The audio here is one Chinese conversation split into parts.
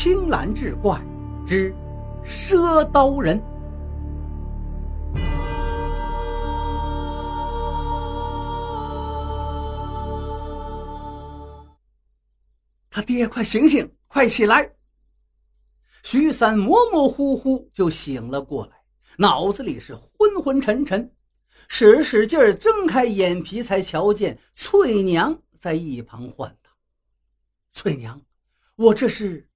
青蓝志怪之赊刀人。他爹，快醒醒，快起来！徐三模模糊糊就醒了过来，脑子里是昏昏沉沉，使使劲儿睁开眼皮，才瞧见翠娘在一旁唤他：“翠娘，我这是……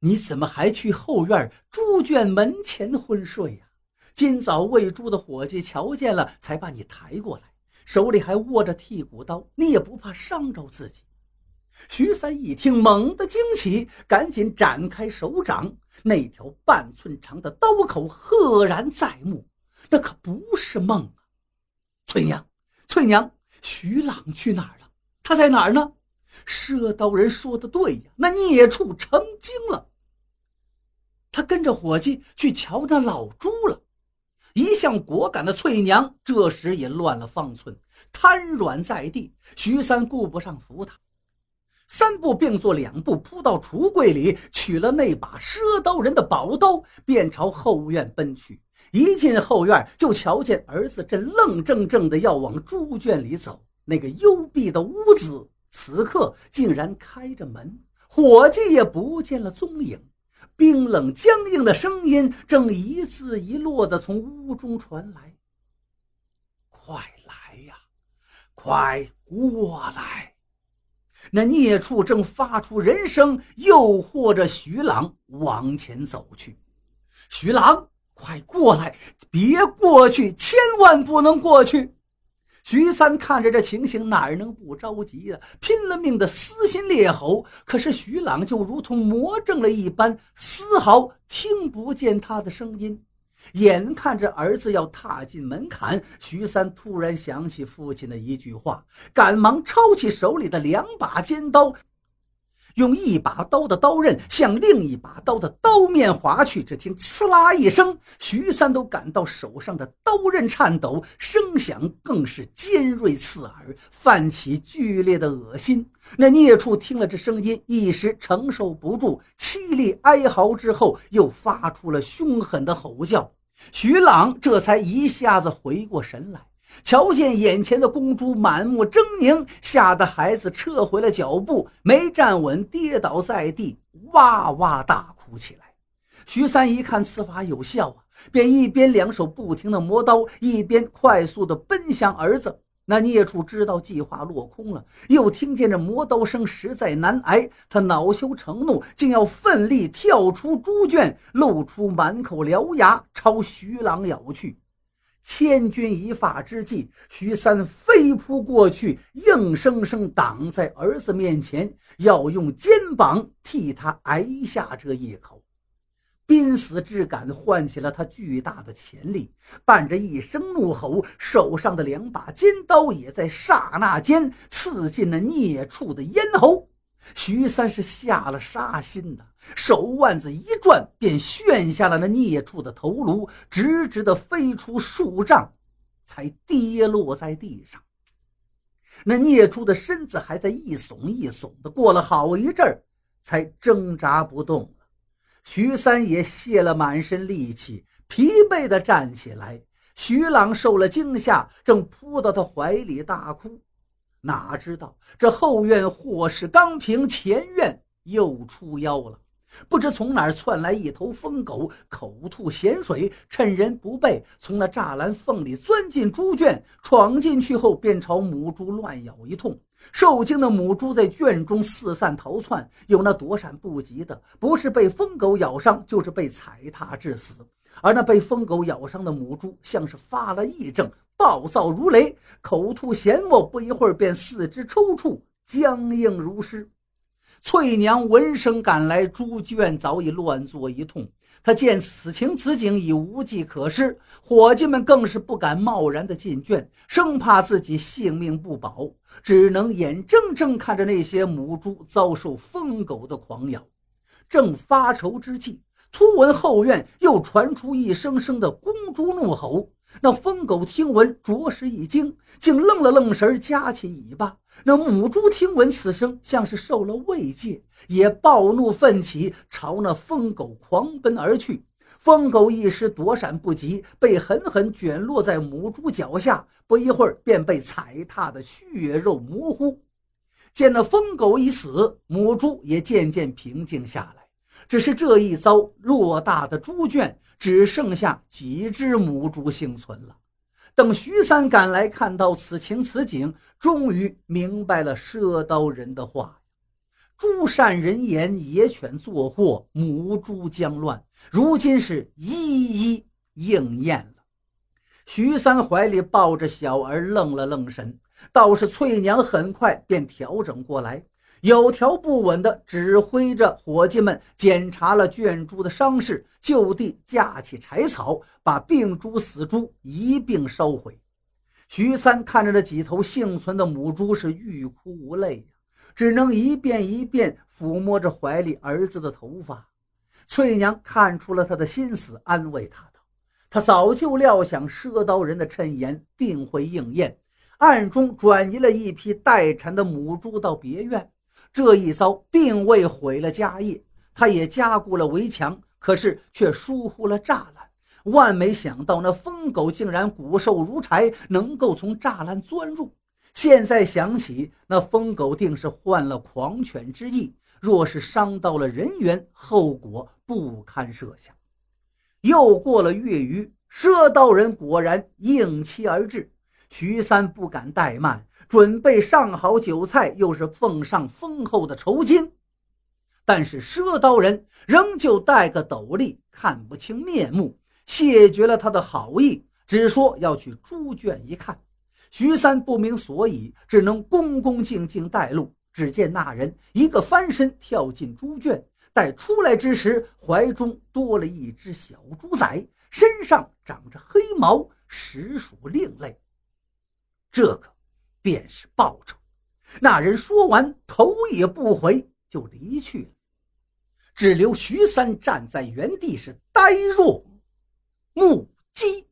你怎么还去后院猪圈门前昏睡呀？今早喂猪的伙计瞧见了，才把你抬过来，手里还握着剔骨刀，你也不怕伤着自己？”徐三一听，猛地惊起，赶紧展开手掌，那条半寸长的刀口赫然在目，那可不是梦啊！翠娘，翠娘，徐朗去哪儿了？他在哪儿呢？赊刀人说的对呀，那孽畜成精了。他跟着伙计去瞧那老猪了。一向果敢的翠娘这时也乱了方寸，瘫软在地。徐三顾不上扶他。三步并作两步，扑到橱柜里，取了那把赊刀人的宝刀，便朝后院奔去。一进后院，就瞧见儿子正愣怔怔的要往猪圈里走。那个幽闭的屋子，此刻竟然开着门，伙计也不见了踪影。冰冷僵硬的声音正一字一落的从屋中传来：“快来呀，快过来！”那孽畜正发出人声，诱惑着徐朗往前走去。徐朗，快过来！别过去，千万不能过去！徐三看着这情形，哪能不着急呀？拼了命的撕心裂喉。可是徐朗就如同魔怔了一般，丝毫听不见他的声音。眼看着儿子要踏进门槛，徐三突然想起父亲的一句话，赶忙抄起手里的两把尖刀，用一把刀的刀刃向另一把刀的刀面划去。只听“刺啦”一声，徐三都感到手上的刀刃颤抖，声响更是尖锐刺耳，泛起剧烈的恶心。那孽畜听了这声音，一时承受不住，凄厉哀嚎之后，又发出了凶狠的吼叫。徐朗这才一下子回过神来，瞧见眼前的公猪满目狰狞，吓得孩子撤回了脚步，没站稳，跌倒在地，哇哇大哭起来。徐三一看此法有效啊，便一边两手不停地磨刀，一边快速地奔向儿子。那孽畜知道计划落空了，又听见这磨刀声实在难挨，他恼羞成怒，竟要奋力跳出猪圈，露出满口獠牙，朝徐朗咬去。千钧一发之际，徐三飞扑过去，硬生生挡在儿子面前，要用肩膀替他挨下这一口。濒死之感唤起了他巨大的潜力，伴着一声怒吼，手上的两把尖刀也在刹那间刺进了孽畜的咽喉。徐三是下了杀心的，手腕子一转，便旋下了那孽畜的头颅，直直的飞出数丈，才跌落在地上。那孽畜的身子还在一耸一耸的，过了好一阵儿，才挣扎不动了。徐三也泄了满身力气，疲惫的站起来。徐朗受了惊吓，正扑到他怀里大哭。哪知道这后院祸事刚平，前院又出妖了。不知从哪儿窜来一头疯狗，口吐咸水，趁人不备，从那栅栏缝里钻进猪圈。闯进去后，便朝母猪乱咬一通。受惊的母猪在圈中四散逃窜，有那躲闪不及的，不是被疯狗咬伤，就是被踩踏致死。而那被疯狗咬伤的母猪，像是发了癔症，暴躁如雷，口吐涎沫，不一会儿便四肢抽搐，僵硬如尸。翠娘闻声赶来，猪圈早已乱作一通。她见此情此景已无计可施，伙计们更是不敢贸然的进圈，生怕自己性命不保，只能眼睁睁看着那些母猪遭受疯狗的狂咬。正发愁之际，突闻后院又传出一声声的公猪怒吼，那疯狗听闻着实一惊，竟愣了愣神，夹起尾巴。那母猪听闻此声，像是受了慰藉，也暴怒奋起，朝那疯狗狂奔而去。疯狗一时躲闪不及，被狠狠卷落在母猪脚下，不一会儿便被踩踏的血肉模糊。见那疯狗已死，母猪也渐渐平静下来。只是这一遭，偌大的猪圈只剩下几只母猪幸存了。等徐三赶来，看到此情此景，终于明白了赊刀人的话：“猪善人言，野犬作祸，母猪将乱。”如今是一一应验了。徐三怀里抱着小儿，愣了愣神。倒是翠娘很快便调整过来。有条不紊地指挥着伙计们检查了圈猪的伤势，就地架起柴草，把病猪、死猪一并烧毁。徐三看着这几头幸存的母猪，是欲哭无泪呀，只能一遍一遍抚摸着怀里儿子的头发。翠娘看出了他的心思，安慰他道：“他早就料想赊刀人的谶言定会应验，暗中转移了一批待产的母猪到别院。”这一遭并未毁了家业，他也加固了围墙，可是却疏忽了栅栏。万没想到，那疯狗竟然骨瘦如柴，能够从栅栏钻入。现在想起，那疯狗定是患了狂犬之意，若是伤到了人员，后果不堪设想。又过了月余，赊刀人果然应期而至。徐三不敢怠慢。准备上好酒菜，又是奉上丰厚的酬金，但是赊刀人仍旧戴个斗笠，看不清面目，谢绝了他的好意，只说要去猪圈一看。徐三不明所以，只能恭恭敬敬带路。只见那人一个翻身跳进猪圈，待出来之时，怀中多了一只小猪崽，身上长着黑毛，实属另类。这个。便是报酬。那人说完，头也不回就离去了，只留徐三站在原地，是呆若木鸡。